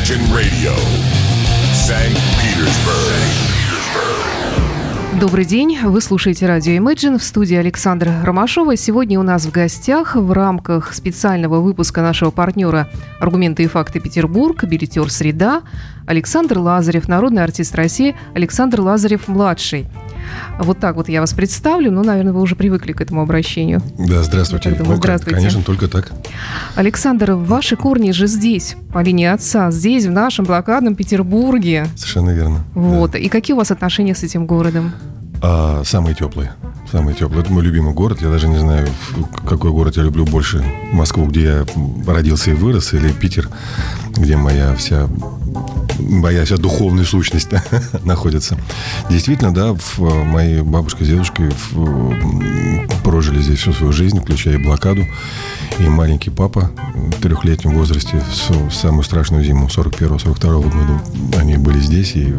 Imagine Radio, St. Petersburg. Добрый день, вы слушаете радио Imagine в студии Александра Ромашова. Сегодня у нас в гостях в рамках специального выпуска нашего партнера «Аргументы и факты Петербург», билетер «Среда» Александр Лазарев, народный артист России Александр Лазарев-младший. Вот так вот я вас представлю. Ну, наверное, вы уже привыкли к этому обращению. Да, здравствуйте. думаю, Ну, здравствуйте. Конечно, только так. Александр, ваши корни же здесь, по линии отца, здесь, в нашем блокадном Петербурге. Совершенно верно. Вот. И какие у вас отношения с этим городом? А, самые теплые. Самые теплые. Это мой любимый город. Я даже не знаю, какой город я люблю больше. Москву, где я родился и вырос, или Питер, где моя вся моя вся духовная сущность находится. Действительно, да, в, мои бабушка с дедушкой в, прожили здесь всю свою жизнь, включая и блокаду. И маленький папа в трехлетнем возрасте в в самую страшную зиму 41-42 года они были здесь и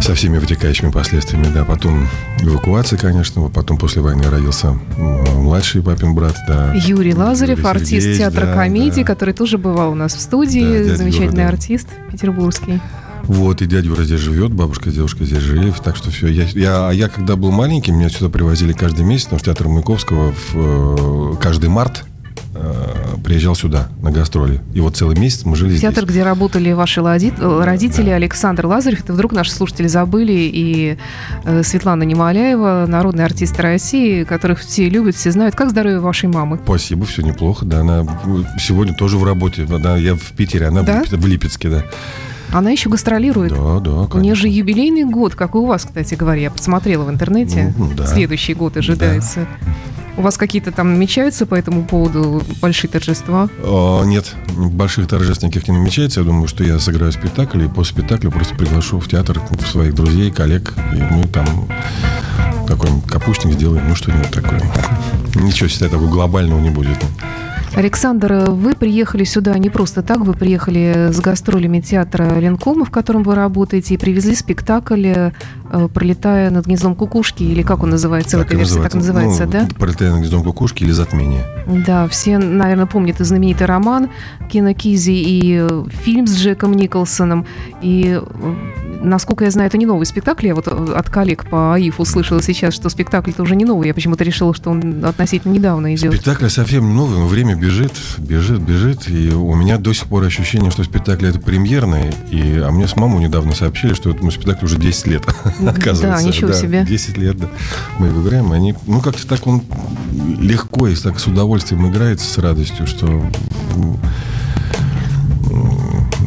со всеми вытекающими последствиями, да. Потом эвакуация, конечно. Потом после войны родился младший папин брат, да. Юрий Лазарев, Юрий артист Сергеевич, театра да, комедии, да. который тоже бывал у нас в студии, Да, замечательный Юра, да. артист петербургский. Вот, и дядя Юра здесь живет, бабушка с дедушкой здесь жили, так что все. Я, я, а я, когда был маленький, меня сюда привозили каждый месяц, потому что театр Маяковского в, э, каждый март э, приезжал сюда на гастроли. И вот целый месяц мы жили Театр, здесь. где работали ваши лади- родители, Александр Лазарев. Это вдруг наши слушатели забыли. И э, Светлана Немоляева, народный артист России, которых все любят, все знают. Как здоровье вашей мамы? Спасибо, все неплохо, да. Она в- сегодня тоже в работе. Да, я в Питере, она в Да? Липе- в Липецке, да. Она еще гастролирует. Да, да, У нее конечно. же юбилейный год, как и у вас, кстати говоря. Я посмотрела в интернете. Ну, да. Следующий год ожидается. У вас какие-то там намечаются по этому поводу большие торжества? А, Нет, больших торжеств никаких не намечается. Я думаю, что я сыграю спектакль, и после спектакля просто приглашу в театр своих друзей, коллег, и мы там какой-нибудь капустник сделаем, ну что-нибудь такое. Ничего себе такого глобального не будет. Александр, вы приехали сюда не просто так, вы приехали с гастролями театра Ленкома, в котором вы работаете, и привезли спектакль э, «Пролетая над гнездом кукушки», или как он называется в Так этой и версии, так называется, Ну, да? «Пролетая над гнездом кукушки» или «Затмение». Да, все, наверное, помнят и знаменитый роман Кина Кизи и э, фильм с Джеком Николсоном. И, э, насколько я знаю, это не новый спектакль. Я вот от коллег по АИФ услышала сейчас, что спектакль-то уже не новый. Я почему-то решила, что он относительно недавно идет. Спектакль совсем не новый, но время бежит, бежит, бежит. И у меня до сих пор ощущение, что спектакль это премьерный. И, а мне с мамой недавно сообщили, что этому спектаклю уже 10 лет, оказывается. ничего себе. 10 лет, да. Мы его играем, они, ну, как-то так он легко и так с удовольствием играется, с радостью, что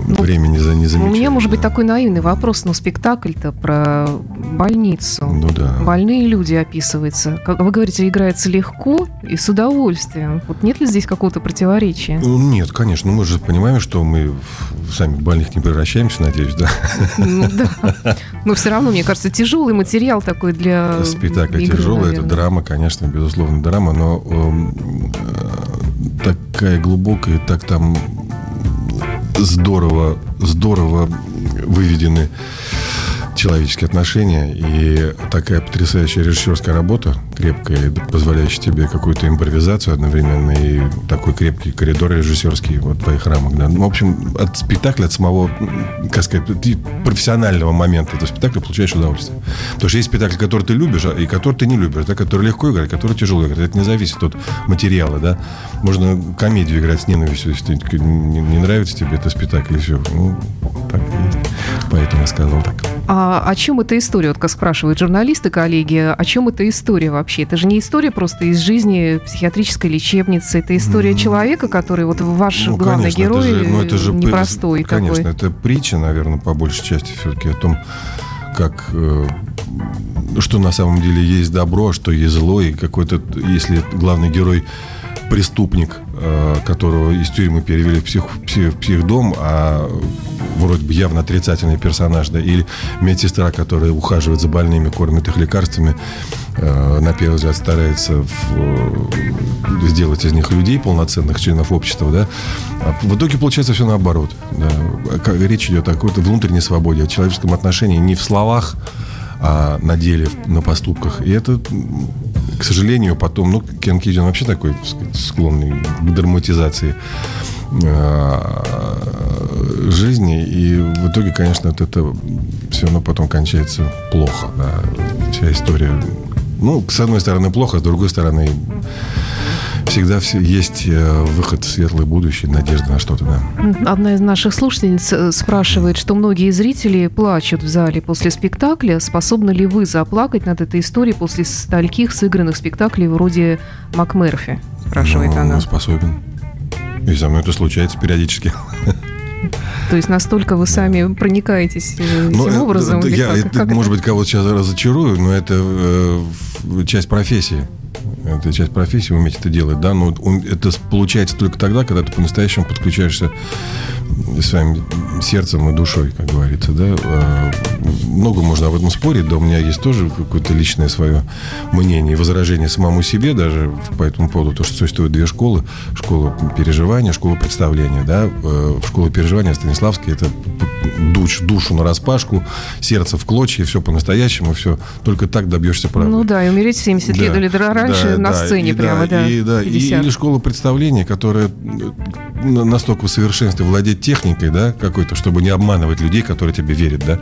время не, за, не У замечаю. меня, может быть, да. такой наивный вопрос, но спектакль-то про больницу. Ну да. Больные люди описываются. Как вы говорите, играется легко и с удовольствием. Вот нет ли здесь какого-то противоречия? Ну, Нет, конечно, ну, мы же понимаем, что мы сами в больных не превращаемся, надеюсь, да. Ну да. Но все равно, мне кажется, тяжелый материал такой для Спектакль игры, тяжелый, это наверное. драма, конечно, безусловно, драма, но эм, э, такая глубокая, так там здорово, здорово выведены человеческие отношения и такая потрясающая режиссерская работа, крепкая, позволяющая тебе какую-то импровизацию одновременно и такой крепкий коридор режиссерский вот твоих рамок. Да. Ну, в общем, от спектакля, от самого, как сказать, профессионального момента этого спектакля получаешь удовольствие. Потому что есть спектакль, который ты любишь, а- и который ты не любишь, да, который легко играть, который тяжело играть. Это не зависит от материала, да. Можно комедию играть с ненавистью, если ты- не, не нравится тебе этот спектакль, и все. Ну, так. Поэтому я сказал так. А о чем эта история? Вот как спрашивают журналисты, коллеги, о чем эта история вообще? Это же не история просто из жизни психиатрической лечебницы. Это история М. человека, который вот ваш Ну, главный конечно, это герой же- ну, это же непростой Конечно, такой. это притча, наверное, по большей части все-таки о том, как э, что на самом деле есть добро, а что есть зло, и какой-то, если главный герой преступник, э, которого из тюрьмы перевели в, псих, псих- психдом, а вроде бы явно отрицательный персонаж, да, или медсестра, которая ухаживает за больными, кормит их лекарствами, э, на первый взгляд старается в, э, сделать из них людей, полноценных членов общества, да, а в итоге получается все наоборот. Да. Речь идет о какой-то внутренней свободе, о человеческом отношении не в словах, а на деле, на поступках. И это, к сожалению, потом, ну, Кен Кизи, он вообще такой так сказать, склонный к драматизации. Э, жизни, и в итоге, конечно, вот это все равно потом кончается плохо, да, вся история. Ну, с одной стороны, плохо, с другой стороны, всегда все, есть э, выход в светлое будущее, надежда на что-то, да. Одна из наших слушательниц э, спрашивает, что многие зрители плачут в зале после спектакля. Способны ли вы заплакать над этой историей после стольких сыгранных спектаклей вроде МакМерфи? Спрашивает Ну, она. способен. И со мной это случается периодически. То есть настолько вы сами проникаетесь э, Ну, этим образом? или я, как- это, как может быть, кого-то сейчас разочарую, но это э, часть профессии. Это часть профессии, уметь это делать, да, но это получается только тогда, когда ты по-настоящему подключаешься своим сердцем и душой, как говорится, да. Э, Много можно об этом спорить, да, у меня есть тоже какое-то личное свое мнение и возражение самому себе даже по этому поводу, то, что существует две школы. Школа переживания, школа представления, да. Э, Школа переживания Станиславская, это дуч, душу на распашку, сердце в клочья, все по-настоящему, все. Только так добьешься правды. Ну да, и умереть в 70 лет Да, или раньше да, на да, сцене и прямо, да, И, да, и- 50. или школа представления, которая э, на- настолько в совершенстве владеть техникой, да, какой-то, чтобы не обманывать людей, которые тебе верят, да,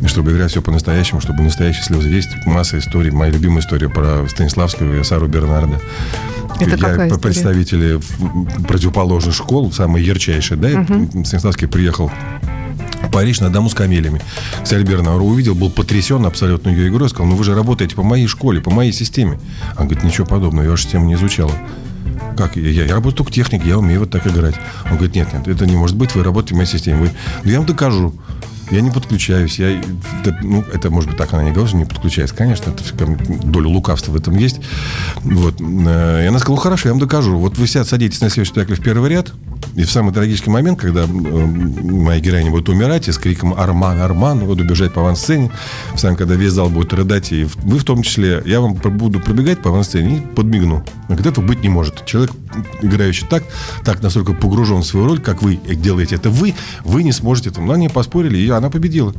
и чтобы играть все по-настоящему, чтобы настоящие слезы есть. Масса историй. Моя любимая история про Станиславского и Сару Бернарда. Это Я какая представители в- противоположных школ, самые ярчайшие, да, и Станиславский приехал Париж на дому с камелями. Кстати, Бернауэр увидел, был потрясен абсолютно ее игрой, сказал, ну вы же работаете по моей школе, по моей системе. Он говорит, ничего подобного, я вашу систему не изучала. Как? Я, я, работаю только техник, я умею вот так играть. Он говорит, нет, нет, это не может быть, вы работаете в моей системе. Вы, «Ну, я вам докажу. Я не подключаюсь. Я, это, ну, это, может быть, так она не говорит, что не подключается. Конечно, это всё, доля лукавства в этом есть. Вот. Э, И она сказала, «Ну, хорошо, я вам докажу. Вот вы сядь, садитесь на следующий спектакль в первый ряд, и в самый трагический момент, когда моя героиня будет умирать, и с криком «Арман, Арман!» буду бежать по авансцене, в самом, когда весь зал будет рыдать, и вы в том числе, я вам буду пробегать по авансцене и подмигну. Она говорит, этого быть не может. Человек, играющий так, так настолько погружен в свою роль, как вы делаете это вы, вы не сможете это. Но они поспорили, и она победила.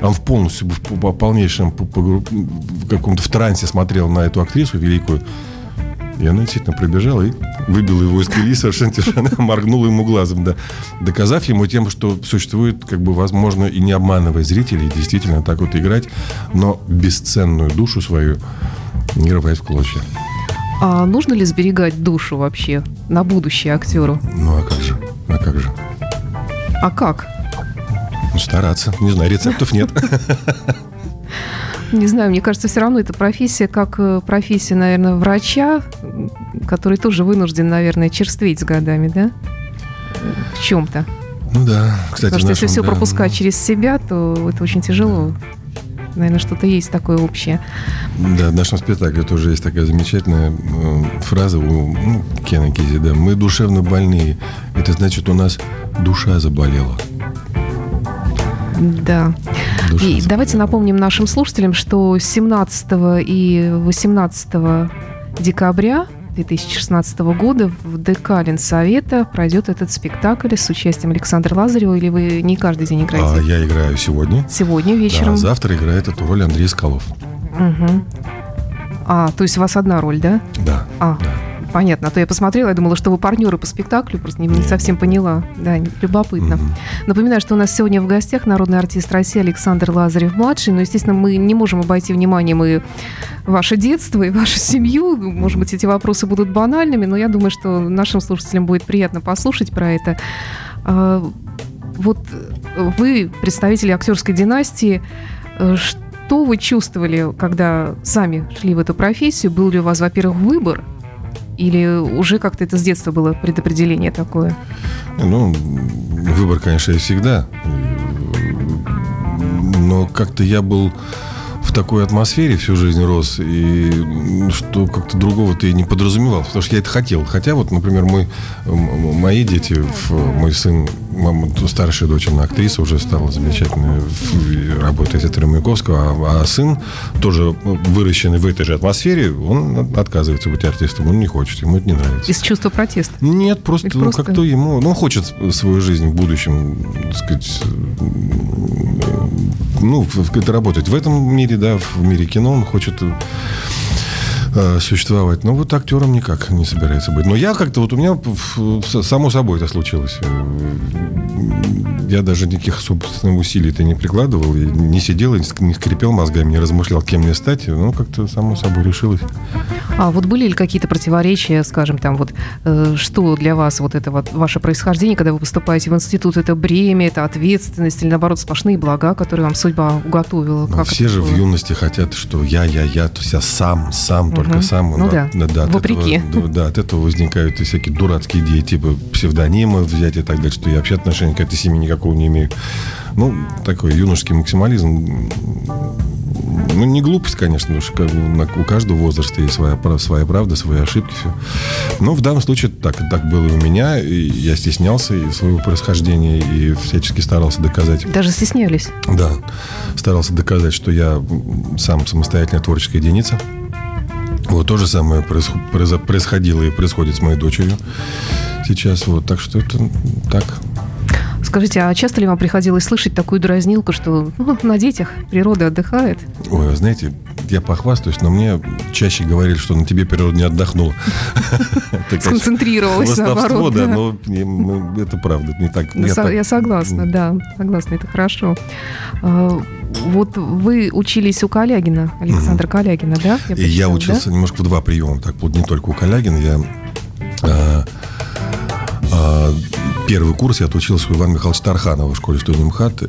Он в полностью, в по- полнейшем, в каком-то в трансе смотрел на эту актрису великую. И она действительно пробежала и выбила его из колеи совершенно совершенно моргнула ему глазом, да. Доказав ему тем, что существует, как бы, возможно, и не обманывая зрителей, действительно так вот играть, но бесценную душу свою не рвать в клочья. А нужно ли сберегать душу вообще на будущее актеру? Ну, а как же? А как же? А как? Ну, стараться. Не знаю, рецептов нет. Не знаю, мне кажется, все равно эта профессия, как э, профессия, наверное, врача, который тоже вынужден, наверное, черстветь с годами, да? В чем-то. Ну да, кстати, Потому что если нашем, все да, пропускать через себя, то это очень тяжело. Наверное, что-то есть такое общее. Да, в нашем спектакле тоже есть такая замечательная э, фраза у ну, Кена Кизи, да. Мы душевно больные. Это значит, у нас душа заболела. Да. И давайте напомним нашим слушателям, что 17 и 18 декабря 2016 года в ДК Ленсовета пройдет этот спектакль с участием Александра Лазарева, или вы не каждый день А играете? я играю сегодня. Сегодня Да, вечером. а завтра играет эту роль Андрей Скалов. Мгм. А, то есть у вас одна роль, да? Да. А, Да. Понятно. А то я посмотрела, я думала, что вы партнеры по спектаклю, просто не, не совсем поняла. Да, любопытно. Мгм. Напоминаю, что у нас сегодня в гостях народный артист России Александр Лазарев-младший. Но, естественно, мы не можем обойти вниманием и ваше детство, и вашу семью. Может быть, эти вопросы будут банальными, но я думаю, что нашим слушателям будет приятно послушать про это. А, Вот э, вы, представители актерской династии, э, что вы чувствовали, когда сами шли в эту профессию? Был ли у вас, во-первых, выбор? Или уже как-то это с детства было предопределение такое? Ну, выбор, конечно, есть всегда. Но как-то я был в такой атмосфере всю жизнь рос, и что как-то другого-то и не подразумевал, потому что я это хотел. Хотя вот, например, мой, мои дети, мой сын, мама, старшая дочь, она актриса, уже стала замечательной, в- работает Театром Маяковского, а, а сын, тоже выращенный в этой же атмосфере, он отказывается быть артистом, он не хочет, ему это не нравится. Из чувства протеста? Нет, просто, ну, просто- как-то ему... Ну, он хочет свою жизнь в будущем, так сказать, ну, это работать. В этом мире, да, в мире кино он хочет э, э, существовать. Но вот актером никак не собирается быть. Но я как-то, вот у меня само собой это случилось. Я даже никаких собственных усилий это не прикладывал. Я не сидел, не скрипел мозгами, не размышлял, кем мне стать. Ну, как-то само собой решилось. А вот были ли какие-то противоречия, скажем, там вот, э, что для вас вот это вот ваше происхождение, когда вы поступаете в институт, это бремя, это ответственность или, наоборот, сплошные блага, которые вам судьба уготовила? Ну, все же было? в юности хотят, что я, я, я, то есть я сам, сам, угу. Только сам. Ну да, да, вопреки. Этого, да, от этого возникают и всякие дурацкие идеи, типа псевдонимы взять и так далее, что я вообще отношения к этой семье никакого не имею. Ну, такой юношеский максимализм ну, не глупость, конечно, потому что у каждого возраста есть своя, своя правда, свои ошибки, все. Но в данном случае так, так было и у меня. И я стеснялся и своего происхождения и всячески старался доказать. Даже стеснялись? Да. Старался доказать, что я сам самостоятельная творческая единица. Вот то же самое происходило и происходит с моей дочерью сейчас. Вот, так что это так. Скажите, а часто ли вам приходилось слышать такую дразнилку, что ну, на детях природа отдыхает? Ой, вы знаете, я похвастаюсь, но мне чаще говорили, что на тебе природа не отдохнула. Сконцентрировалась, наоборот. да, но ну, это правда, не так. Я согласна, да, согласна, это хорошо. А, вот вы учились у Калягина, Александра Калягина, да? Я учился немножко в два приема, так вот не только у Калягина, я а, а, первый курс я отучился у Ивана Михайловича Тарханова в школе студии МХАТ.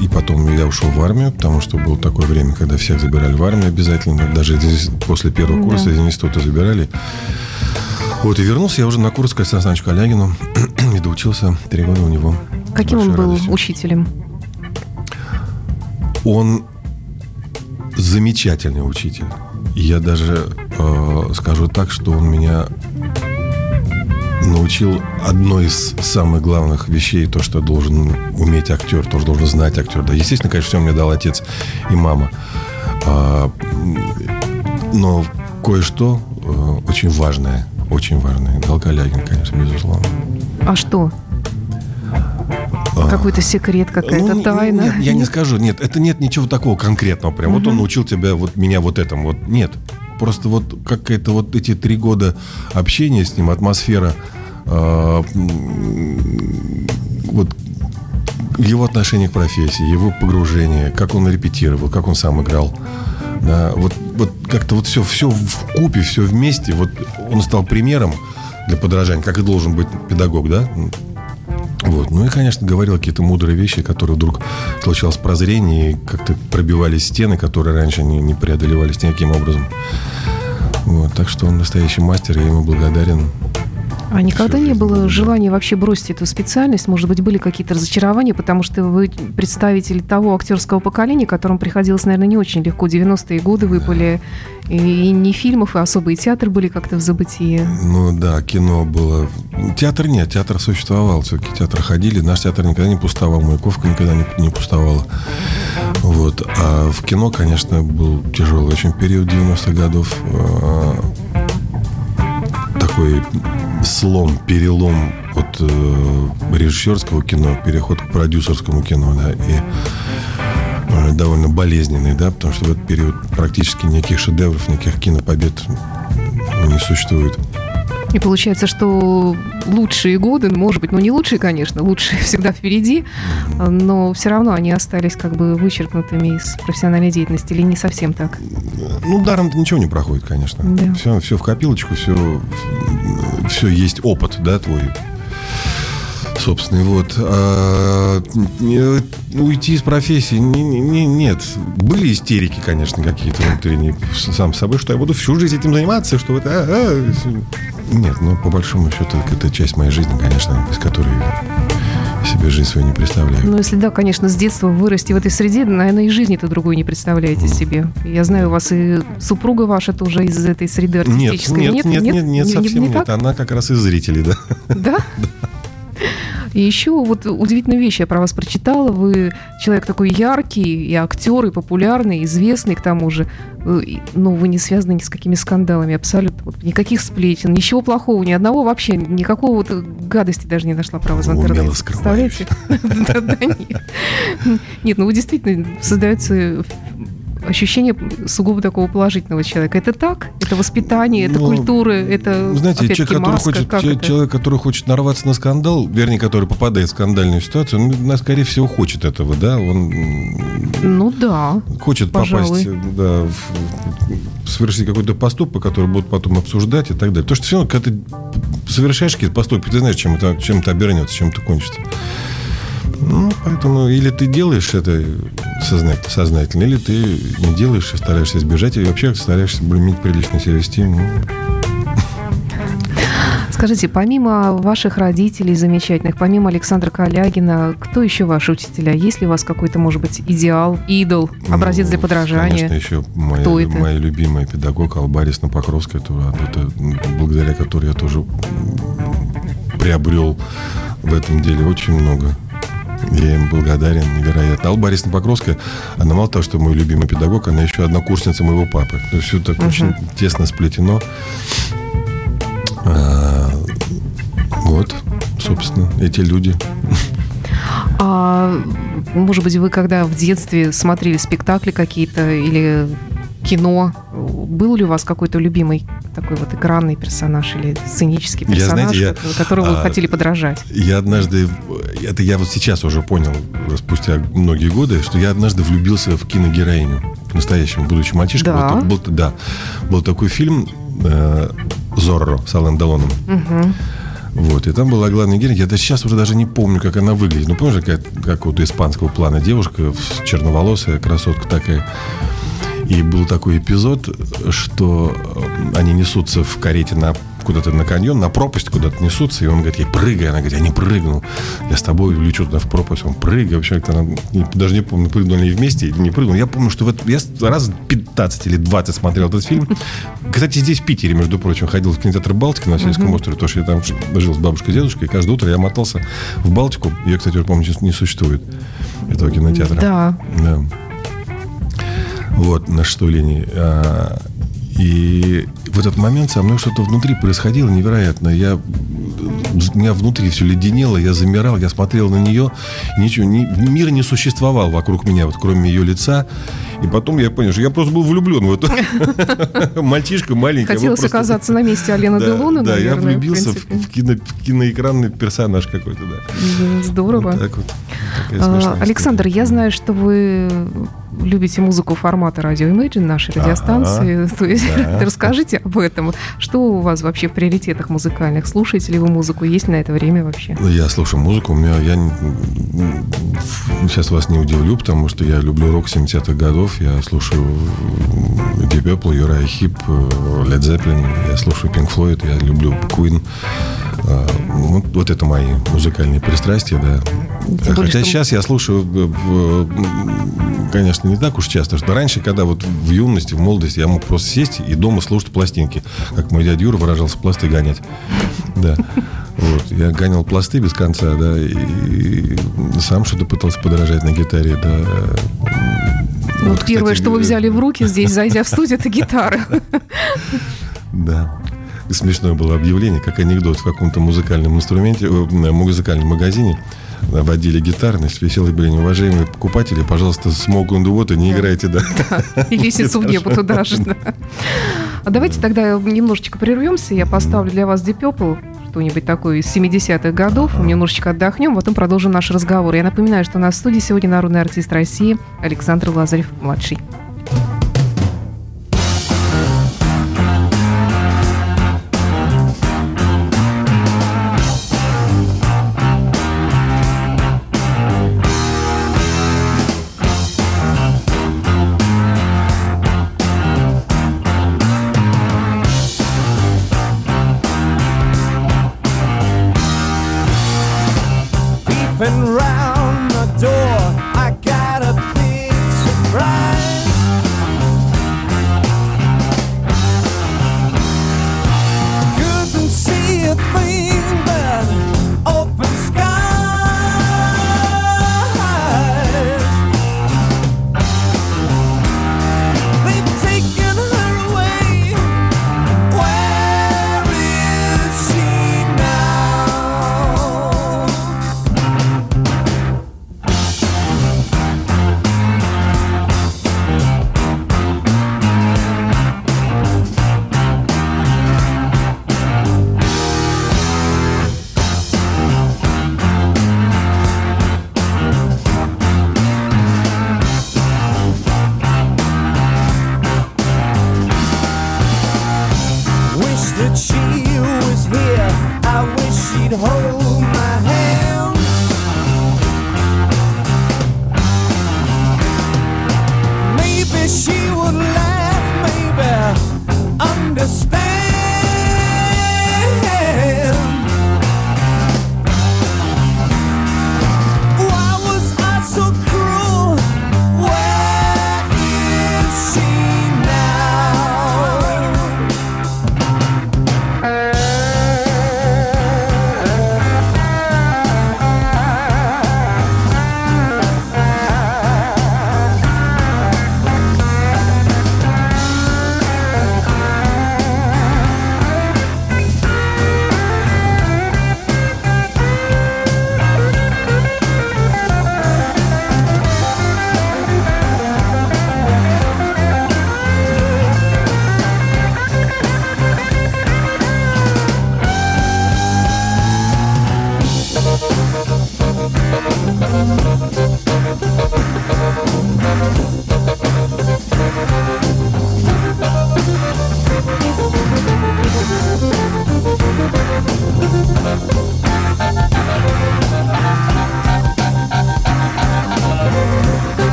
И потом я ушел в армию, потому что было такое время, когда всех забирали в армию обязательно. Даже после первого курса да. из института забирали. Вот, и вернулся я уже на курс к Александру Калягину и доучился три года у него. Каким он был радостью. учителем? Он замечательный учитель. Я даже э, скажу так, что он меня научил одной из самых главных вещей, то, что должен уметь актер, тоже должен знать актер. Да, естественно, конечно, все мне дал отец и мама. А, но кое-что э, очень важное, очень важное. Дал Калягин, конечно, безусловно. А что? А, Какой-то секрет, какая-то ну, тайна? Нет, я не скажу. Нет, это нет ничего такого конкретного. Прям угу. вот он научил тебя, вот меня вот этому. Вот нет. Просто вот какая-то вот эти три года общения с ним, атмосфера э, вот его отношение к профессии, его погружение, как он репетировал, как он сам играл. Да, вот, вот как-то вот все, все в купе, все вместе. Вот он стал примером для подражания, как и должен быть педагог, да? Вот. Ну и, конечно, говорил какие-то мудрые вещи, которые вдруг случалось прозрение, и как-то пробивались стены, которые раньше не, не преодолевались никаким образом. Вот. Так что он настоящий мастер, я ему благодарен. А никогда не было желания вообще бросить эту специальность? Может быть, были какие-то разочарования, потому что вы представитель того актерского поколения, которому приходилось, наверное, не очень легко. 90-е годы выпали, и, и не фильмов, и особый театр были как-то в забытии. Ну да, кино было. Театр нет, театр существовал. Все-таки театр ходили. Наш театр никогда не пустовал, Маяковка никогда не, не пустовала. Вот. А в кино, конечно, был тяжелый очень период 90-х годов. Такой слом, перелом от э, режиссерского кино, переход к продюсерскому кино, да, и э, довольно болезненный, да, потому что в этот период практически никаких шедевров, никаких кинопобед не существует. И получается, что лучшие годы, ну, может быть, ну не лучшие, конечно, лучшие всегда впереди, но все равно они остались как бы вычеркнутыми из профессиональной деятельности, или не совсем так? Ну, даром ничего не проходит, конечно. Да. Все, все в копилочку, все, все есть опыт, да, твой собственный. Вот. А, уйти из профессии не, не, нет. Были истерики, конечно, какие-то внутренние сам собой, что я буду всю жизнь этим заниматься, что это... А, а. Нет, ну, по большому счету, это часть моей жизни, конечно, без которой себе жизнь свою не представляю. Ну, если да, конечно, с детства вырасти в этой среде, наверное, и жизни-то другой не представляете mm. себе. Я знаю, у вас и супруга ваша тоже из этой среды артистической. Нет, нет, нет, нет, нет, нет совсем не, не нет. Так? Она как раз из зрителей, да. Да? И еще вот удивительную вещь я про вас прочитала. Вы человек такой яркий, и актер, и популярный, известный к тому же. Э, но вы не связаны ни с какими скандалами абсолютно. Вот никаких сплетен, ничего плохого, ни одного вообще, никакого вот гадости даже не нашла про вас в интернете. Представляете? Нет, ну вы действительно создается ощущение сугубо такого положительного человека. Это так? Это воспитание, это Ну, культура, это Знаете, человек, который маска? хочет, Как че- это? человек, который хочет нарваться на скандал, вернее, который попадает в скандальную ситуацию, он, ну, скорее всего, хочет этого, да, он Ну да. хочет Пожалуй. попасть, да, в- совершить какой-то поступок, который будут потом обсуждать и так далее. Потому что все равно, когда ты совершаешь какие-то поступки, ты знаешь, чем это, чем это обернется, чем это кончится. Ну, поэтому или ты делаешь это сознательно, сознательно, или ты не делаешь и стараешься избежать, или вообще стараешься более-менее прилично себя вести. Ну, Скажите, помимо ваших родителей замечательных, помимо Александра Калягина, кто еще ваши учителя? Есть ли у вас какой-то, может быть, идеал, идол, образец для Ну, подражания? Конечно, еще моя, Кто это? моя любимая педагог Албарисна Покровская, которая- это, благодаря которой я тоже приобрел в этом деле очень много. Я им благодарен невероятно. Алла Борисовна Покровская, она мало того, что мой любимый педагог, она еще однокурсница моего папы. То есть все так очень тесно сплетено. А, вот, собственно, эти люди. А может быть, вы когда в детстве смотрели спектакли какие-то или кино, был ли у вас какой-то любимый такой вот экранный персонаж или сценический Я, персонаж, знаете, я, которого вы а, хотели подражать? Я однажды, это я вот сейчас уже понял, спустя многие годы, что я однажды влюбился в киногероиню. По-настоящему, будучи мальчишкой. Да? Был, был- да. Был такой фильм э, «Зорро» с Алан Делоном. Мгм. Вот, и там была главная героиня. Я даже сейчас уже даже не помню, как она выглядит. Ну, помнишь, как, как вот испанского плана девушка, в- черноволосая, красотка такая. И был такой эпизод, что э, они несутся в карете на куда-то на каньон, на пропасть куда-то несутся, и он говорит, ей прыгай. Она говорит, я не прыгну, я с тобой лечу туда в пропасть. Он прыгай. Вообще, как-то она, даже не помню, прыгнули они вместе или не прыгнули. Я помню, что вот я раз 15 или 20 смотрел этот фильм. Кстати, здесь, в Питере, между прочим, ходил в кинотеатр «Балтика» на Сельском острове, потому что я там жил с бабушкой и дедушкой, и каждое утро я мотался в Балтику. Ее, кстати, уже, помню, не существует, этого кинотеатра. Да. Да. Вот, на что линии. А, И в этот момент со мной что-то внутри происходило невероятно. Я, у меня внутри все леденело, я замирал, я смотрел на нее. Ничего, ни, мир не существовал вокруг меня, вот кроме ее лица. И потом я понял, что я просто был влюблен в эту мальчишка маленький. Хотелось оказаться на месте Алены да, Делона, да, я влюбился в, кино, в киноэкранный персонаж какой-то, да. Здорово. Вот так вот. А, Александр, я знаю, что вы любите музыку формата радио Imagine, нашей Ага. радиостанции. То есть, Да. расскажите об этом. Что у вас вообще в приоритетах музыкальных? Слушаете ли вы музыку? Есть на это время вообще? Я слушаю музыку, у меня я сейчас вас не удивлю, потому что я люблю рок 70-х годов. Я слушаю Deep Purple, Uriah Heep, э, Led Zeppelin, я слушаю Pink Floyd, я люблю Queen. А, Вот, вот это мои музыкальные пристрастия, да. более, Хотя что- сейчас я слушаю, э, конечно, не так уж часто, что раньше, когда вот в юности, в молодости я мог просто сесть и дома слушать пластинки, как мой дядя Юра выражался, пласты гонять. Да. Вот. Я гонял пласты без конца, да, и сам что-то пытался подражать на гитаре, да. Ну, Вот, первое, кстати, что вы говоря, взяли в руки здесь, зайдя в студию, это гитара. Да. Смешное было объявление, как анекдот в каком-то музыкальном инструменте, э, в музыкальном магазине э, в отделе гитарность висело объявление. Уважаемые покупатели, пожалуйста, Smoke on the не играйте, да. И лестницу в небо туда же. да. А давайте тогда немножечко прервемся. Я поставлю для вас Deep Purple, что-нибудь такое из 70-х годов. Немножечко отдохнем, потом продолжим наш разговор. Я напоминаю, что у нас в студии сегодня народный артист России Александр Лазарев-младший. and round.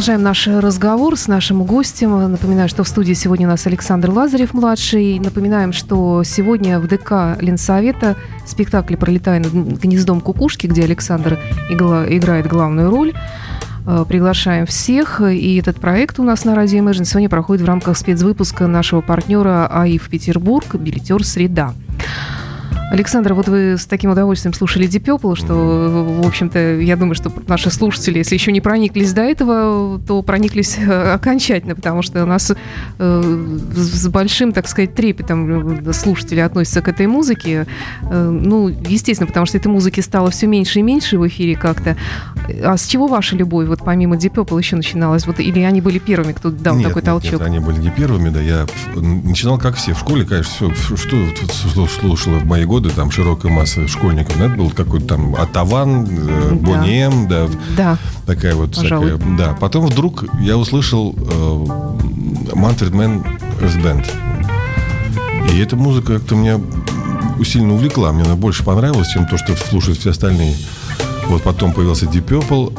Продолжаем наш разговор с нашим гостем. Напоминаю, что в студии сегодня у нас Александр Лазарев-младший. Напоминаем, что сегодня в ДК Ленсовета спектакль «Пролетая над гнездом кукушки», где Александр игла- играет главную роль. Э, Приглашаем всех. И этот проект у нас на радио Imagine сегодня проходит в рамках спецвыпуска нашего партнера АИФ Петербург «Билетер Среда». Александр, вот вы с таким удовольствием слушали Deep Purple, что, в общем-то, я думаю, что наши слушатели, если еще не прониклись до этого, то прониклись э, окончательно, потому что у нас э, с большим, так сказать, трепетом э, слушатели относятся к этой музыке. Э, ну, естественно, потому что этой музыки стало все меньше и меньше в эфире как-то. А с чего ваша любовь, вот помимо Deep Purple, еще начиналась? Вот, или они были первыми, кто дал Нет, такой нет, толчок? нет, они были не первыми, да. Я начинал как все. В школе, конечно, все, что слу- слушала в мои годы, там широкая масса школьников. Ну, это был какой-то там Атаван, э, Да. Бонни М, да, Да. такая вот Пожалуй. всякая. Да. Потом вдруг я услышал э, Manfred Mann Earth Band. И эта музыка как-то меня сильно увлекла. Мне она больше понравилась, чем то, что слушают все остальные. Вот потом появился Deep Purple.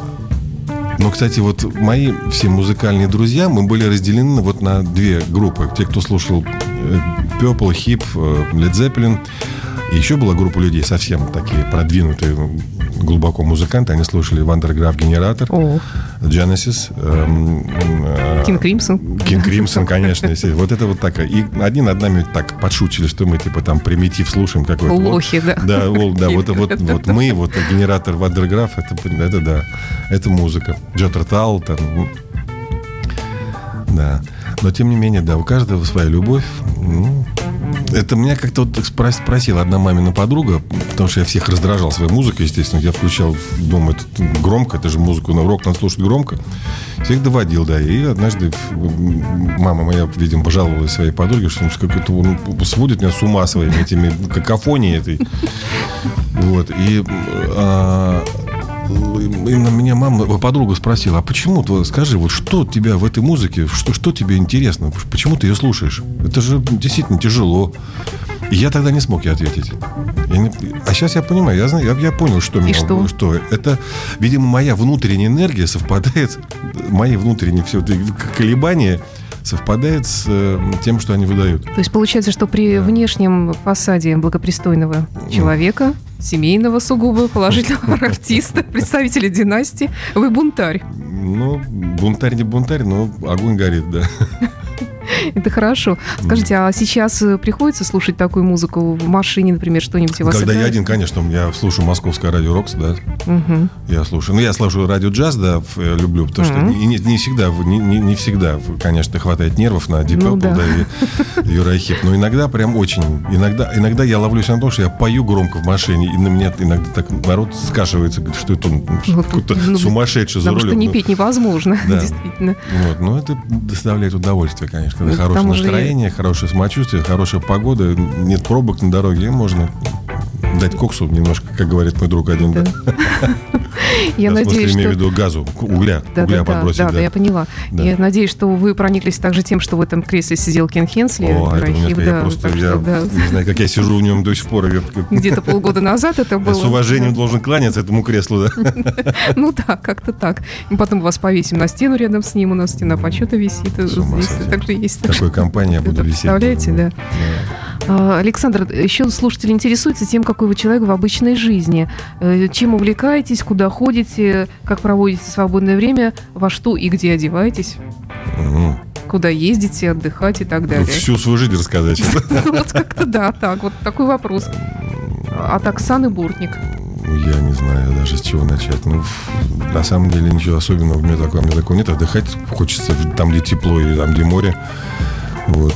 Но, кстати, вот мои все музыкальные друзья, мы были разделены вот на две группы. Те, кто слушал э, Purple, Hip, э, Led Zeppelin. И еще была группа людей совсем такие продвинутые, глубоко музыканты. Они слушали Van der Graaf Generator, Genesis, эм, э, King Crimson. King Crimson, конечно. Вот это вот такая. И один над нами так подшучили, что мы типа там примитив слушаем какой-то. Вот. Лохи, да. Да, ол- да, вот, вот, вот мы, вот Generator Van der Graaf, это, это да, это музыка. Jethro Tull, там, ну, да. Но тем не менее, да, у каждого своя любовь. Ну, это меня как-то вот спрос- спросила одна мамина подруга, потому что я всех раздражал своей музыкой, естественно. Я включал, думаю, это громко, это же музыку на рок надо слушать громко. Всех доводил, да. И однажды мама моя, видимо, пожаловалась своей подруге, что он какой-то он сводит меня с ума своими этими какофонией этой. Вот. И а, именно меня мама, подруга спросила, а почему, ты, скажи, вот что тебя в этой музыке, что, что тебе интересно, почему ты ее слушаешь? Это же действительно тяжело. И я тогда не смог ей ответить. Я не- а сейчас я понимаю, я, знаю, я, я понял, что меня... что? Это, видимо, моя внутренняя энергия совпадает, мои внутренние все колебания совпадает с э, тем, что они выдают. То есть получается, что при внешнем фасаде благопристойного человека, семейного сугубо, положительного артиста, представителя династии, вы бунтарь. Ну, бунтарь не бунтарь, но огонь горит, да. Это хорошо. Скажите, а сейчас э, приходится слушать такую музыку в машине, например, что-нибудь у вас Когда я один, конечно, я слушаю московское радио Рокс, да. Я слушаю. Ну, я слушаю радио джаз, да, э, люблю, потому что не, не- не всегда, не, всегда, конечно, хватает нервов на Deep Ну да. да, и Юрахип. Но иногда прям очень. Иногда, иногда я ловлюсь на том, что я пою громко в машине, и на меня иногда так народ скашивается, говорит, что это он Вот, какой-то ну, сумасшедший за Потому что рулем. не Ну, петь невозможно, Да. действительно. Вот, но это доставляет удовольствие, конечно. Когда Ну, хорошее тому же настроение, хорошее самочувствие, хорошая погода, нет пробок на дороге, можно дать коксу немножко, как говорит мой друг один. Да. Я смысле, надеюсь, имею в что... виду газу, угля, Да, угля да, подбросить. да, да, я поняла. Да. Я надеюсь, что вы прониклись также тем, что в этом кресле сидел Кен Хенсли. О, это Рахив, я просто, так я что, да. не знаю, как я сижу в нем до сих пор. Где-то полгода назад это было. С уважением должен кланяться этому креслу, да? Ну да, как-то так. Потом вас повесим на стену рядом с ним. У нас стена почета висит. Также есть. Такой компании я буду висеть. представляете, да? А, Александр, еще слушатели интересуются тем, какой вы человек в обычной жизни. Э, Чем увлекаетесь, куда ходите, как проводите свободное время, во что и где одеваетесь, Мгм. куда ездите, отдыхать и так Ну, далее. Всю свою жизнь рассказать. Вот как-то да, так, вот такой вопрос. От Оксаны Буртник. Ну, Я не знаю даже с чего начать. Ну, на самом деле ничего особенного у меня такого, у меня такого нет. Отдыхать хочется там, где тепло и там, где море. Вот.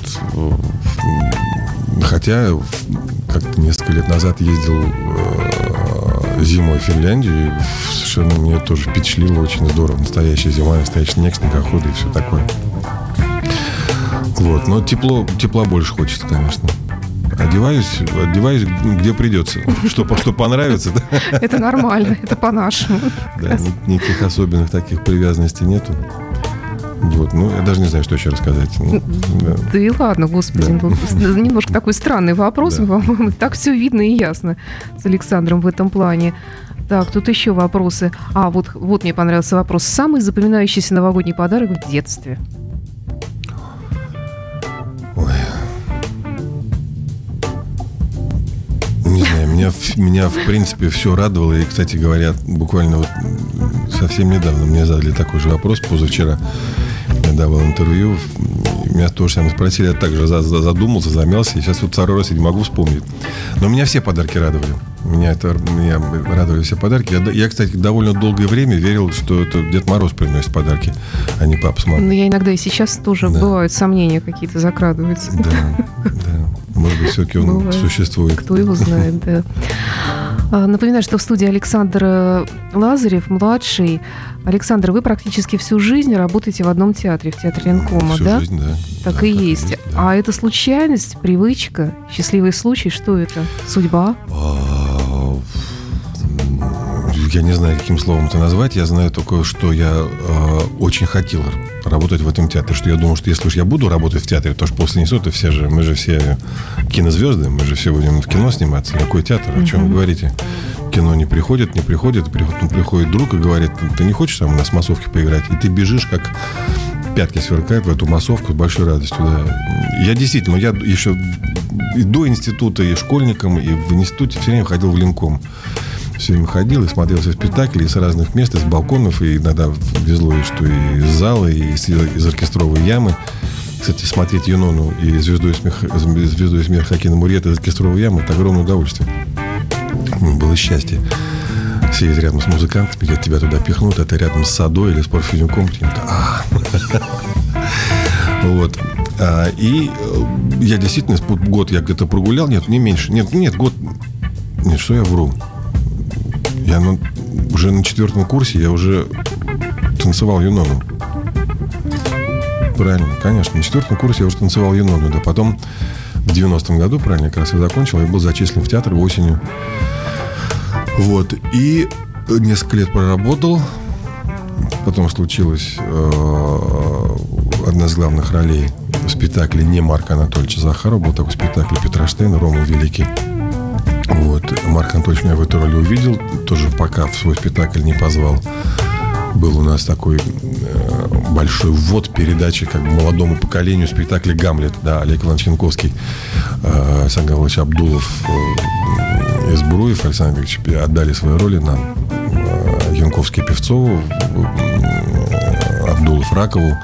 Хотя в- как-то несколько лет назад ездил э, зимой в Финляндию. И совершенно меня тоже впечатлило очень здорово. Настоящая зима, настоящий снег, снегоходы и все такое. Вот. Но тепло, тепла больше хочется, конечно. Одеваюсь, одеваюсь, где придется. Что, что понравится? Это нормально, это по-нашему. Да, ни- никаких особенных таких привязанностей нету. Вот, ну, я даже не знаю, что еще рассказать. Ну, да. Да и ладно, господи, Да. ну, немножко такой странный вопрос, Да. по-моему, так все видно и ясно с Александром в этом плане. Так, тут еще вопросы. А, вот, вот мне понравился вопрос. Самый запоминающийся новогодний подарок в детстве. Ой. Не знаю, меня, меня в принципе все радовало. И, кстати говоря, буквально вот совсем недавно мне задали такой же вопрос позавчера. Я давал интервью. Меня тоже самое спросили, я также за- за- задумался, замялся. И сейчас вот второй раз я не могу вспомнить. Но меня все подарки радовали. Меня, это, меня радовали все подарки. Я, я, кстати, довольно долгое время верил, что это Дед Мороз приносит подарки, а не папа с мамой. Но я иногда и сейчас тоже Да. бывают сомнения какие-то закрадываются. Да, да. Может быть, все-таки он Бывает. существует. Кто его знает, да. А, Напоминаю, что в студии Александр э, Лазарев, младший. Александр, вы практически всю жизнь работаете в одном театре, в театре Ленкома, Всю да? жизнь, да. Так Да, и есть. да. А это случайность, привычка, счастливый случай, что это? Судьба? А, Я не знаю, каким словом это назвать. Я знаю только, что я э, очень хотел работать в этом театре. Что я думал, что если уж я буду работать в театре, то ж после института все же, мы же все кинозвезды, мы же все будем в кино сниматься. Какой театр? О чем вы говорите? Кино не приходит, не приходит, приходит, ну, приходит друг и говорит, ты не хочешь там у нас в массовке поиграть? И ты бежишь, как пятки сверкают в эту массовку с большой радостью. Да. Я действительно, я еще и до института, и школьником, и в институте все время ходил в линком. Все время ходил и смотрел все спектакли и с разных мест, из балконов, и иногда везло и что и из зала, и из, из оркестровой ямы. Кстати, смотреть Юнону и звезду из смеха, звезду из смеха Хакина Мурьета из оркестровой ямы – это огромное удовольствие. Ну, Было счастье. Сидеть рядом с музыкантами, где тебя туда пихнут, это рядом с Садой или с каким-то. А. Вот. А, И э, я действительно год я где-то прогулял, нет, не меньше, нет, нет, год, нет, что я вру. Я на- уже на четвертом курсе, я уже танцевал Юнону. Правильно, конечно. На четвертом курсе я уже танцевал Юнону. Да потом в 90-м году, правильно, как раз я закончил, я был зачислен в театр осенью. Вот. И несколько лет проработал. Потом случилась э, одна из главных ролей в спектакле не Марка Анатольевича Захарова. Был такой спектакль Петра Штейна «Рома Великий». Марк Анатольевич меня в этой роли увидел. Тоже пока в свой спектакль не позвал. Был у нас такой э, большой ввод передачи как молодому поколению спектакля «Гамлет». Да, Олег Иванович Янковский, э, Александр Гаврилович Абдулов, э, Избруев, Александр Викторович отдали свои роли нам. Э, Янковский Певцову, э, Абдулов Ракову,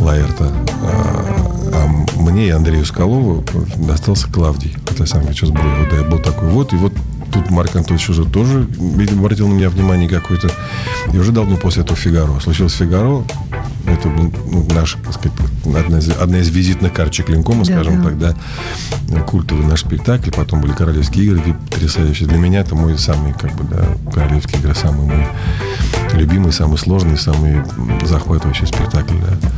Лаэрта. А, а мне и Андрею Скалову достался Клавдий от Александра Ильича Збруева. Да, я был такой вот. И вот тут Марк Антонович уже тоже, обратил на меня внимание какое-то. И уже дал мне после этого «Фигаро». Случилось «Фигаро». Это был ну, наш, так сказать, одна из, одна из визитных карточек Линкома, Да, скажем да. так, да. Культовый наш спектакль. Потом были «Королевские игры» потрясающие. Для меня это мой самый, как бы, да, «Королевские игры» самый мой любимый, самый сложный, самый захватывающий спектакль, да.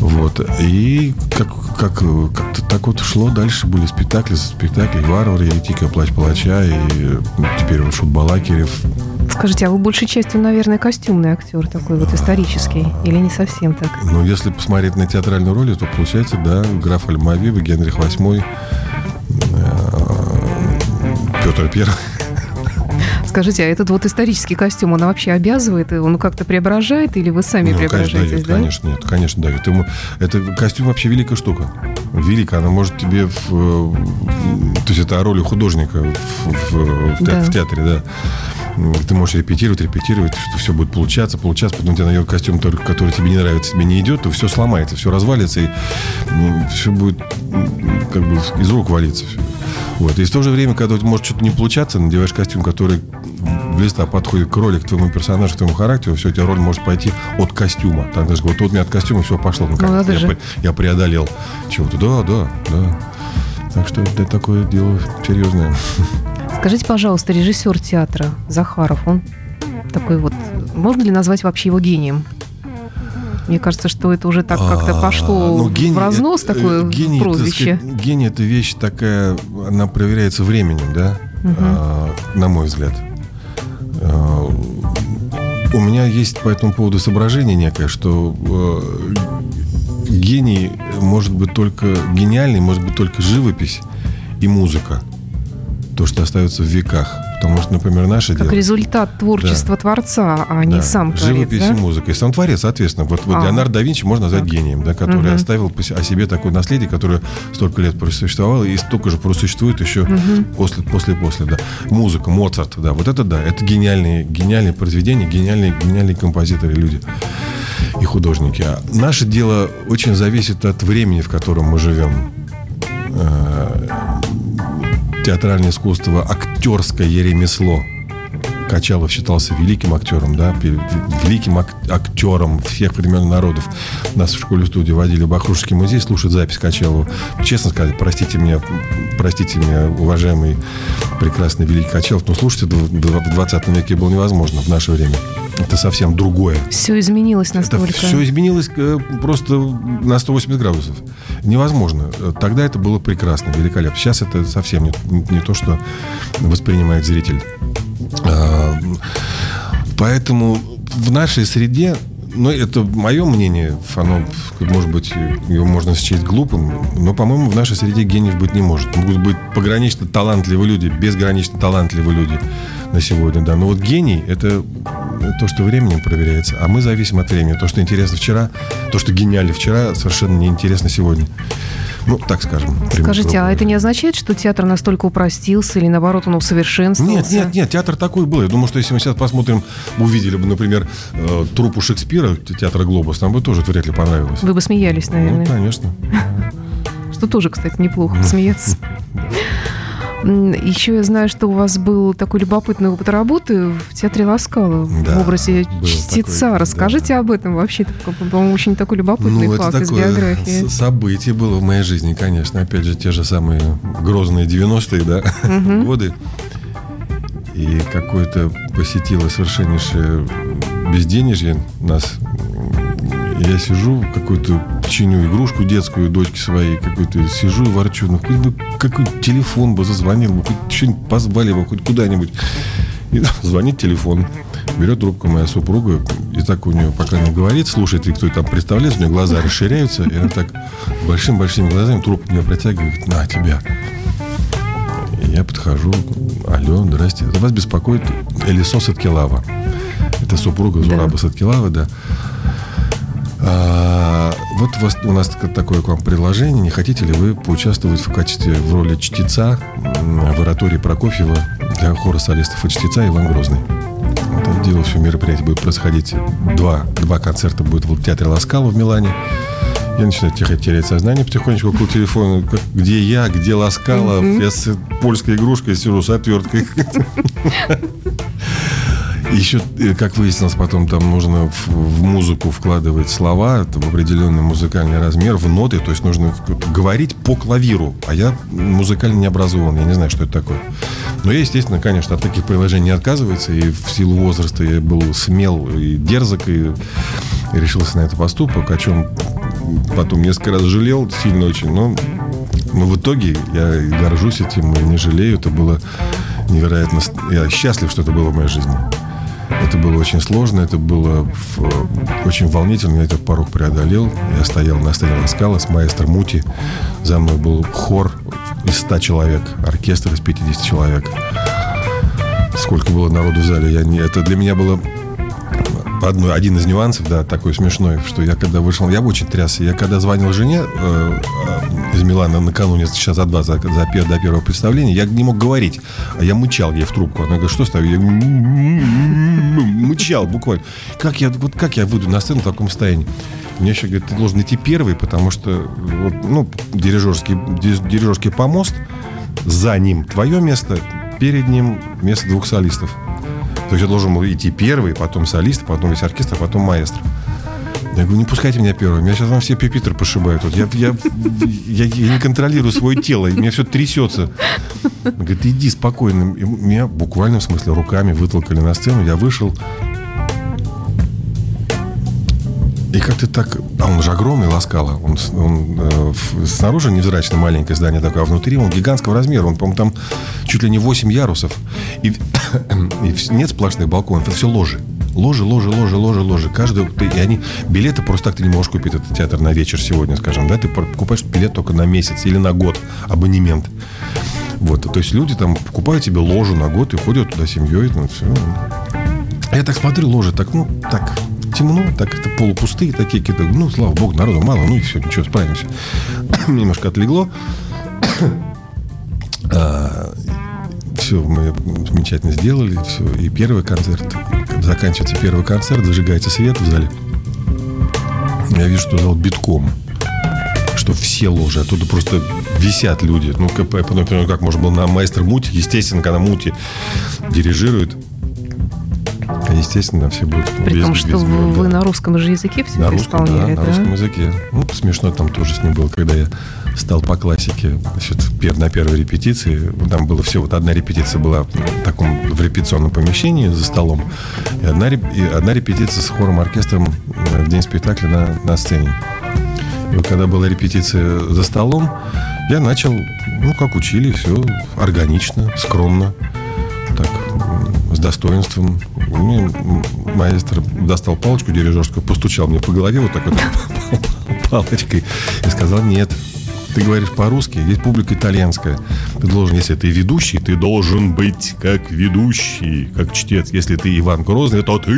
Вот. И как, как, как-то так вот шло дальше. Были спектакли, спектакли «Варвары», «Еретика», «Плач палача», и ну, теперь вот «Шут Балакирев». Скажите, а вы большей частью, наверное, костюмный актер такой вот исторический? Или не совсем так? Ну, если посмотреть на театральную роль, то получается, да, граф Альмавива, Генрих VIII, э, Петр Первый. Скажите, а этот вот исторический костюм, он вообще обязывает, он как-то преображает, или вы сами Ну, конечно, преображаетесь, дает, да? конечно, нет, конечно, дает. Ему, это костюм вообще великая штука. Великая. Она может тебе в, э, То есть это о роли художника в, в- в Да. в театре, да. Ты можешь репетировать, репетировать, что все будет получаться, получаться, потом тебе найдет костюм, который тебе не нравится, тебе не идет, то все сломается, все развалится, и все будет как бы из рук валиться. Вот. И в то же время, когда у тебя может что-то не получаться, надеваешь костюм, который в листопад подходит к роли, к твоему персонажу, к твоему характеру, все, у тебя роль может пойти от костюма. Так даже вот, вот у меня от костюма все пошло. Ну, как, надо я, же. я преодолел чего-то. Да, да, да. Так что это такое дело серьезное. Скажите, пожалуйста, режиссер театра Захаров, он такой вот, можно ли назвать вообще его гением? Мне кажется, что это уже так как-то А, пошло ну, гений- в разнос, э, такое гений, так прозвище. сказать, гений это вещь такая, она проверяется временем, да, А, на мой взгляд. А, у меня есть по этому поводу соображение некое, что э, гений может быть только гениальный, может быть только живопись и музыка. То, что остается в веках. Потому что, например, наше Как дело... результат творчества творца, а не Да, сам творец, Живопись да? и музыка. И сам творец, соответственно. Вот, вот А. Леонардо да Винчи можно назвать Так. гением, да, который Мгм. оставил о себе такое наследие, которое столько лет просуществовало и столько же просуществует еще после, после, после, да. Музыка, Моцарт, да, вот это да, это гениальные, гениальные произведения, гениальные, гениальные композиторы, люди и художники. А наше дело очень зависит от времени, в котором мы живем. Театральное искусство, актерское ремесло. Качалов считался великим актером, да, великим ак- актером всех времен народов. Нас в школе-студии водили в Бахрушевский музей слушать запись Качалова. Честно сказать, простите меня, простите меня, уважаемый, прекрасный, великий Качалов, но слушать это в в 20 веке было невозможно в наше время. Это совсем другое. Все изменилось Это настолько. все изменилось э, просто на 180 градусов. Невозможно. Тогда это было прекрасно, великолепно. Сейчас это совсем не, не то, что воспринимает зритель. А, Поэтому в нашей среде, ну, это мое мнение, оно, может быть, его можно счесть глупым, но, по-моему, в нашей среде гениев быть не может. Могут быть погранично талантливые люди, безгранично талантливые люди на сегодня, да. Но вот гений – это то, что временем проверяется, а мы зависим от времени. То, что интересно вчера, то, что гениально вчера, совершенно неинтересно сегодня. Ну, так скажем. Скажите, а это не означает, что театр настолько упростился или наоборот он усовершенствовался? Нет, нет, нет, театр такой был. Я думаю, что если мы сейчас посмотрим, увидели бы, например, э, труппу Шекспира театра Глобус, нам бы тоже вряд ли понравилось. Вы бы смеялись, Ну, наверное. конечно. Что тоже, кстати, неплохо смеяться. Еще я знаю, что у вас был такой любопытный опыт работы в театре Ласкала Да, в образе чтеца. такой, Расскажите об этом вообще. Это, по-моему, очень такой любопытный Ну, это факт из такое биографии. с- событие было в моей жизни, конечно. Опять же, те же самые грозные 90-е, да, годы. И какое-то посетило совершеннейшее безденежье нас. Я сижу, какую-то чиню игрушку детскую дочке своей, какой-то сижу и ворчу, ну хоть бы какой телефон бы зазвонил, бы, хоть что-нибудь позвали бы, хоть куда-нибудь. И звонит телефон. Берет трубку моя супруга, и так у нее пока не говорит, слушает, и кто там представляет, у нее глаза расширяются, и она так большими-большими глазами трубку мне протягивает, на тебя. И я подхожу, алло, здрасте, это вас беспокоит Элисо Саткилава. Это супруга Зураба Саткилава, да. А, вот у, вас, у нас так- такое к вам предложение. Не хотите ли вы поучаствовать в качестве в роли чтеца в оратории Прокофьева для хора солистов и чтеца Иван Грозный? Это дело, все мероприятие будет происходить. Два, два концерта будет в театре Ласкала в Милане. Я начинаю тихо терять сознание потихонечку около телефона. Где я, где Ласкала? Я с польской игрушкой сижу, с отверткой. Еще, э, как выяснилось, потом там нужно в, в музыку вкладывать слова в определенный музыкальный размер, в ноты, то есть нужно говорить по клавиру. А я музыкально не образован, я не знаю, что это такое. Но я, естественно, конечно, от таких приложений не отказывается, и в силу возраста я был смел и дерзок, и, и решился на этот поступок, о чем потом несколько раз жалел, сильно очень, но, но в итоге я горжусь этим и не жалею, это было невероятно... Я счастлив, что это было в моей жизни. Это было очень сложно, это было в- очень волнительно. Я этот порог преодолел. Я стоял на сцене Ласкала с маэстро Мути. За мной был хор из 100 человек, оркестр из 50 человек. Сколько было народу в зале, я не... это для меня было одно, один из нюансов, да, такой смешной, что я когда вышел, я очень трясся. Я когда звонил жене э, э, из Милана накануне, сейчас за два, за, за до первого представления, я не мог говорить, а я мычал ей в трубку. Она говорит, что с тобой? Я мычал буквально. Как я, вот как я выйду на сцену в таком состоянии? Мне еще говорит, ты должен идти первый, потому что вот, ну, дирижерский, ди- дирижерский помост, за ним твое место, перед ним место двух солистов. То есть я должен был идти первый, потом солист, потом весь оркестр, потом маэстро. Я говорю, не пускайте меня первым. Меня сейчас вам все пипитры пошибают. Вот я, я, я, я не контролирую свое тело, и меня все трясется. Он говорит, иди спокойно. И меня буквально, в смысле, руками вытолкали на сцену. Я вышел. И как-то так... А он же огромный, ласкала. Он, с- он, э, снаружи невзрачное маленькое здание такое, а внутри он гигантского размера. Он, по-моему, там чуть ли не 8 ярусов. И, и нет сплошных балконов. Это все ложи. Ложи, ложи, ложи, ложи, ложи. Каждый, ты- и они, билеты просто так ты не можешь купить этот театр на вечер сегодня, скажем, да? Ты покупаешь билет только на месяц или на год, абонемент. Вот, то есть люди там покупают себе ложу на год и ходят туда семьей, ну, все. Я так смотрю, ложи так, ну, так темно, так это полупустые такие какие-то. Ну, слава богу, народу мало, ну и все, ничего, справимся. Немножко отлегло. все мы замечательно сделали, все. И первый концерт, заканчивается первый концерт, зажигается свет в зале. Я вижу, что зал битком что все ложи, оттуда просто висят люди. Ну, потом понимаю, как можно было на майстер Мути, естественно, когда Мути дирижирует, естественно, все будут При без- том, без что него, вы, да. вы на русском же языке все На это русском, да, исполняли, на русском языке. Ну, смешно там тоже с ним было, когда я стал по классике значит, на первой репетиции. Там было все, вот одна репетиция была в таком в репетиционном помещении за столом, и одна, и одна репетиция с хором оркестром э, в день спектакля на, на сцене. И вот когда была репетиция за столом, я начал, ну, как учили, все органично, скромно, так, достоинством. М, маэстро достал палочку дирижерскую, постучал мне по голове вот так вот палочкой и сказал, нет, ты говоришь по-русски, есть публика итальянская. Ты должен, если ты ведущий, ты должен быть как ведущий, как чтец. Если ты Иван Грозный, то ты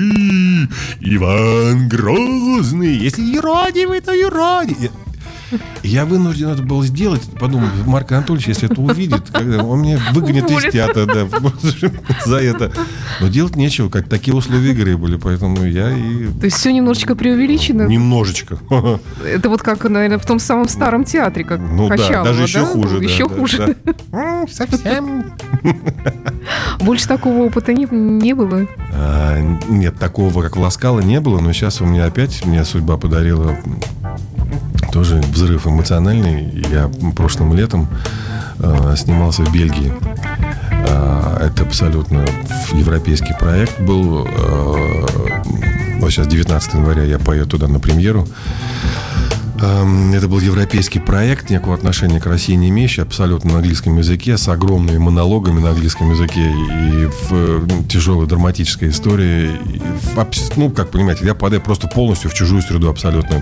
Иван Грозный. Если юродивый, то юродивый. Я вынужден это был сделать. Подумал, Марк Анатольевич, если это увидит, когда он меня выгонит из Уволит. театра да, за это. Но делать нечего, как такие условия игры были, поэтому я и То есть все немножечко преувеличено. немножечко. Это вот как, наверное, в том самом старом театре, как Ну да, Качалова, даже еще да? хуже. да, Еще да, хуже. да. Совсем. Больше такого опыта не, не было. А, Нет, такого, как в Ласкало, не было, но сейчас у меня опять, мне судьба подарила тоже взрыв эмоциональный. Я прошлым летом э, снимался в Бельгии. А, Это абсолютно европейский проект был. Э, Вот сейчас 19 января я поеду туда на премьеру. Эм, Это был европейский проект, никакого отношения к России не имеющий, абсолютно на английском языке, с огромными монологами на английском языке и в ну, тяжелой драматической истории. В ну, как понимаете, я попадаю просто полностью в чужую среду абсолютно.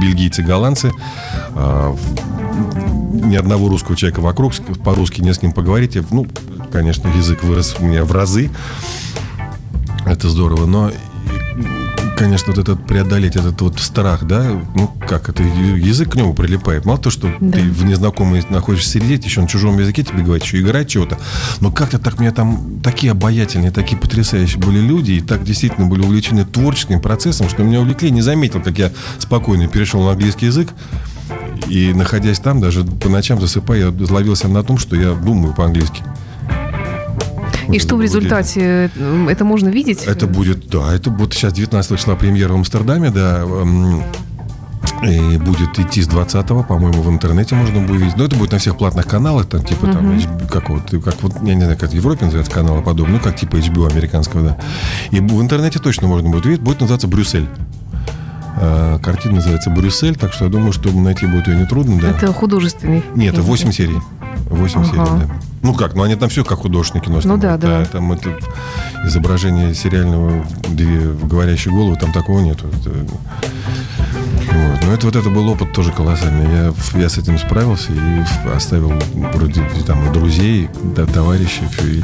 Бельгийцы, голландцы, а, ни одного русского человека вокруг, по-русски не с ним поговорить. Ну, конечно, язык вырос у меня в разы. Это здорово, но конечно, вот этот преодолеть этот вот страх, да, ну как это язык к нему прилипает. Мало то, что Да. ты в незнакомой находишься среде, еще на чужом языке тебе говорят, еще играть чего-то. Но как-то так меня там такие обаятельные, такие потрясающие были люди, и так действительно были увлечены творческим процессом, что меня увлекли, не заметил, как я спокойно перешел на английский язык. И находясь там, даже по ночам засыпая, я ловился на том, что я думаю по-английски. И что в будет. результате э, это можно видеть? Это будет, да, это будет сейчас 19 числа премьера в Амстердаме, да. эм, И будет идти с 20 по-моему, в интернете можно будет увидеть. Но это будет на всех платных каналах, там, типа, там, HBO, как вот, как вот, я не знаю, как в Европе называется каналы подобные, ну, как типа HBO американского, да. И в интернете точно можно будет увидеть, будет называться «Брюссель». Э, Картина называется «Брюссель», так что я думаю, что найти будет ее нетрудно, да. Это художественный. Нет, это фильм. 8 серий. 8 Ага. серий, да. Ну как, ну они там все как художественное кино Ну снимают. да, да. Там это изображение сериального две в говорящей головы, там такого нету. Это- вот. Но это вот это был опыт тоже колоссальный. Я, я с этим справился и оставил вроде там и друзей, да, товарищей. и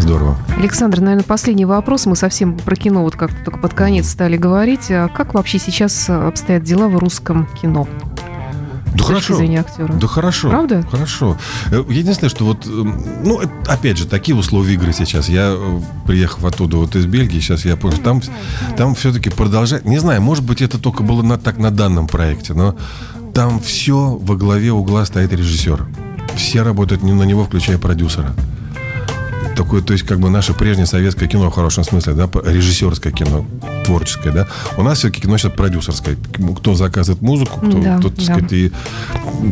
здорово. Александр, наверное, последний вопрос. Мы совсем про кино вот как-то только под конец стали говорить. А как вообще сейчас обстоят дела в русском кино? Да с точки хорошо. зрения актера. Да хорошо. Правда? Хорошо. Э, Единственное, что вот, эм, ну, это, опять же, такие условия игры сейчас. Я, э, приехав оттуда вот из Бельгии, сейчас я понял, там, там все-таки продолжать, не знаю, может быть, это только было на, так на данном проекте, но там все во главе угла стоит режиссер. Все работают не на него, включая продюсера. Такое, то есть, как бы наше прежнее советское кино в хорошем смысле, да, режиссерское кино, творческое, да. У нас все-таки кино сейчас продюсерское. Кто заказывает музыку, кто, Да, тот, так да. сказать, и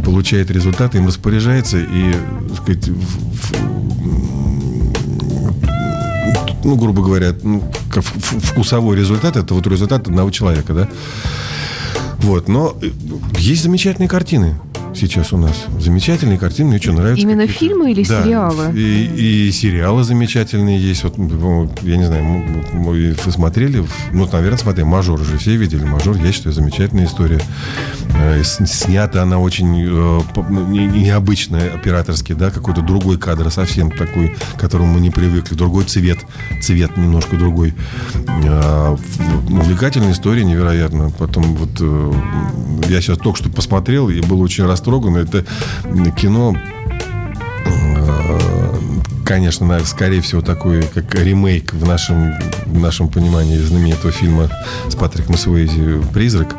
получает результаты, им распоряжается, и, так сказать, ну, грубо говоря, ну, вкусовой результат, это вот результат одного человека, да. Вот, но э, есть замечательные картины сейчас у нас. Замечательные картины, мне что, нравятся. Именно фильмы или Да, сериалы? И, и сериалы замечательные есть. Вот, ну, я не знаю, м- м- вы смотрели? Ну, наверное, смотрели. «Мажор» же все видели. «Мажор», я считаю, замечательная история. Э, Снята она очень э, ну, не- не- необычная операторски, да, какой-то другой кадр, совсем такой, к которому мы не привыкли. Другой цвет, цвет немножко другой. Э, Увлекательная история, невероятно. Потом вот я сейчас только что посмотрел и был очень растроган. Это кино Э, конечно, наверное, скорее всего, такой, как ремейк в нашем, в нашем понимании знаменитого фильма с Патриком Суэйзи «Призрак».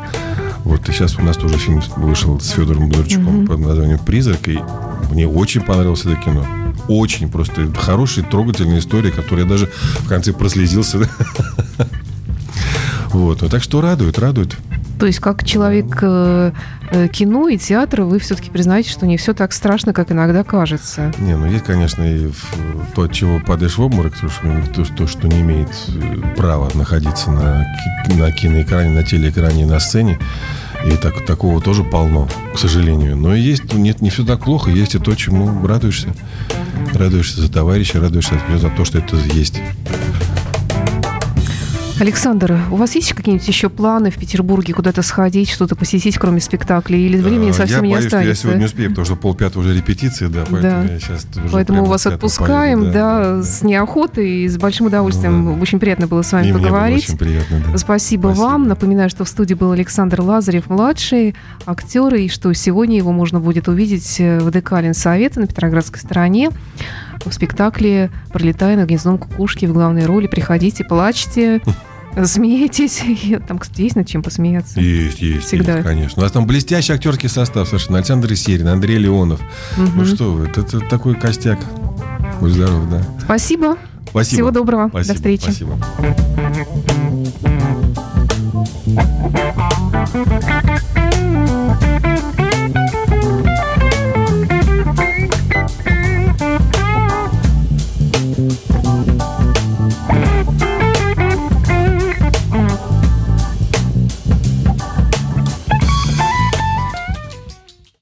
Вот, и сейчас у нас тоже фильм вышел с Федором Бондарчуком под названием «Призрак», и мне очень понравилось это кино. Очень просто хорошая, трогательная история, которая я даже в конце прослезился. Вот, ну, так что радует, радует. То есть, как человек э, э, кино и театра, вы все-таки признаете, что не все так страшно, как иногда кажется. Не, ну есть, конечно, и то, от чего падаешь в обморок, то, что, то, то, что не имеет э, права находиться на, на киноэкране, на телеэкране и на сцене. И так, такого тоже полно, к сожалению. Но есть, нет, не все так плохо, есть и то, чему радуешься. Радуешься за товарища, радуешься за то, что это есть. Александр, у вас есть какие-нибудь еще планы в Петербурге куда-то сходить, что-то посетить, кроме спектаклей? Или времени Э, совсем я не боюсь, что я останется? сегодня успею, потому что полпятого уже репетиция, да, поэтому Да. я сейчас уже Поэтому вас отпускаем, поеду, да, с неохотой и с большим удовольствием. Ну да. Очень приятно было с вами И поговорить. очень приятно, да. Спасибо, Спасибо. вам. Напоминаю, что в студии был Александр Лазарев, младший актер, и что сегодня его можно будет увидеть э, в ДК Ленсовета на Петроградской стороне в спектакле «Пролетая над гнездом кукушки» в главной роли. Приходите, плачьте, смеетесь. Там, кстати, есть над чем посмеяться. Есть, есть, Всегда. есть, конечно. У нас там блестящий актерский состав совершенно. Александр Исерин, Андрей Леонов. Ну Мгм. что вы, это, это такой костяк. Будь здоров, да. Спасибо. Спасибо. Всего доброго. Спасибо, До встречи. Спасибо.